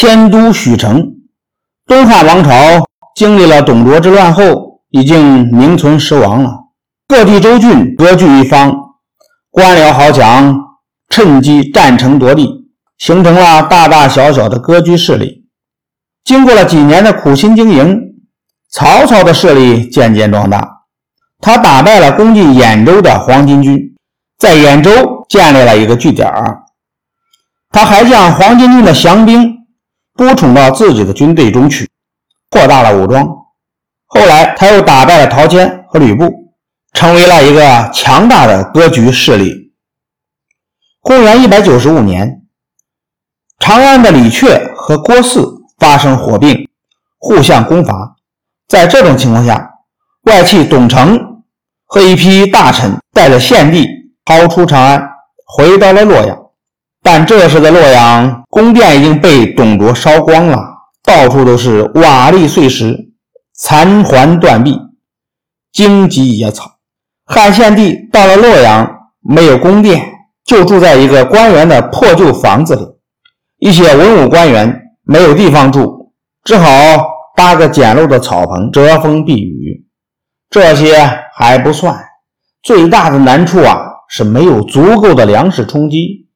迁都许城。东汉王朝经历了董卓之乱后，已经名存实亡了。各地州郡割据一方，官僚豪强趁机占城夺地，形成了大大小小的割据势力。经过了几年的苦心经营，曹操的势力渐渐壮大。他打败了攻进兖州的黄巾军，在兖州建立了一个据点。他还将黄巾军的降兵拨充到自己的军队中去，扩大了武装。后来，他又打败了陶谦和吕布，成为了一个强大的割据势力。公元一百九十五年，长安的李榷和郭汜发生火并，互相攻伐。在这种情况下，外戚董承和一批大臣带着献帝逃出长安，回到了洛阳。但这时的洛阳宫殿已经被董卓烧光了，到处都是瓦砾碎石、残垣断壁、荆棘野草。汉献帝到了洛阳，没有宫殿，就住在一个官员的破旧房子里。一些文武官员没有地方住，只好搭个简陋的草棚遮风避雨。这些还不算，最大的难处啊是没有足够的粮食充饥。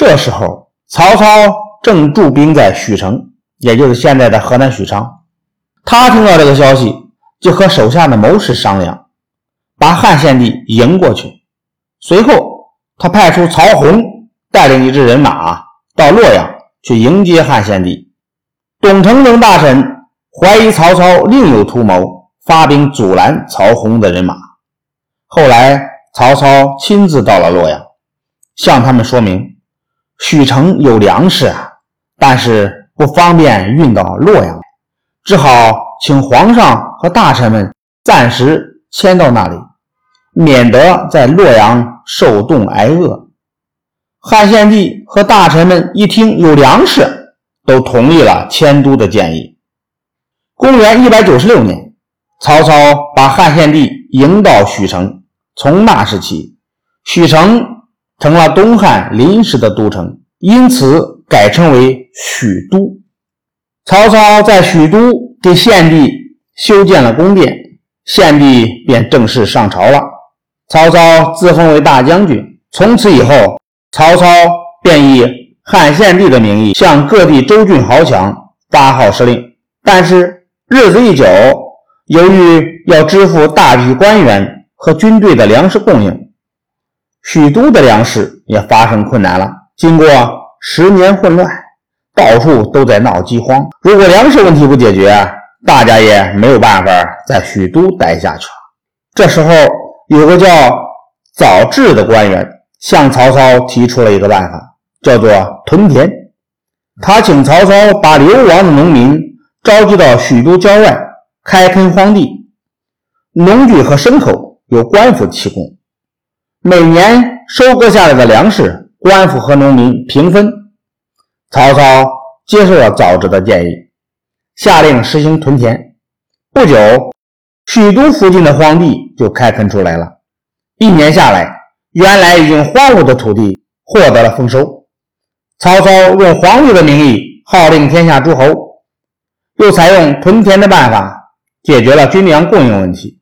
这时候，曹操正驻兵在许城，也就是现在的河南许昌。他听到这个消息，就和手下的谋士商量，把汉献帝迎过去。随后，他派出曹洪带领一支人马到洛阳去迎接汉献帝。董承等大臣怀疑曹操另有图谋，发兵阻拦曹洪的人马。后来，曹操亲自到了洛阳，向他们说明。许城有粮食啊，但是不方便运到洛阳，只好请皇上和大臣们暂时迁到那里，免得在洛阳受冻挨饿。汉献帝和大臣们一听有粮食，都同意了迁都的建议。公元一百九十六年，曹操把汉献帝迎到许城，从那时起，许城。成了东汉临时的都城，因此改称为许都。曹操在许都给献帝修建了宫殿，献帝便正式上朝了。曹操自封为大将军，从此以后，曹操便以汉献帝的名义向各地州郡豪强发号施令。但是日子一久，由于要支付大批官员和军队的粮食供应。许都的粮食也发生困难了。经过十年混乱，到处都在闹饥荒。如果粮食问题不解决，大家也没有办法在许都待下去了。这时候，有个叫早智的官员向曹操提出了一个办法，叫做屯田。他请曹操把流亡的农民召集到许都郊外开垦荒地，农具和牲口由官府提供。每年收割下来的粮食，官府和农民平分。曹操接受了早知的建议，下令实行屯田。不久，许都附近的荒地就开垦出来了。一年下来，原来已经荒芜的土地获得了丰收。曹操用皇帝的名义号令天下诸侯，又采用屯田的办法解决了军粮供应问题，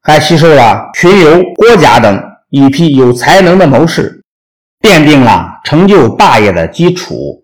还吸收了群游、郭嘉等。一批有才能的谋士，奠定了成就霸业的基础。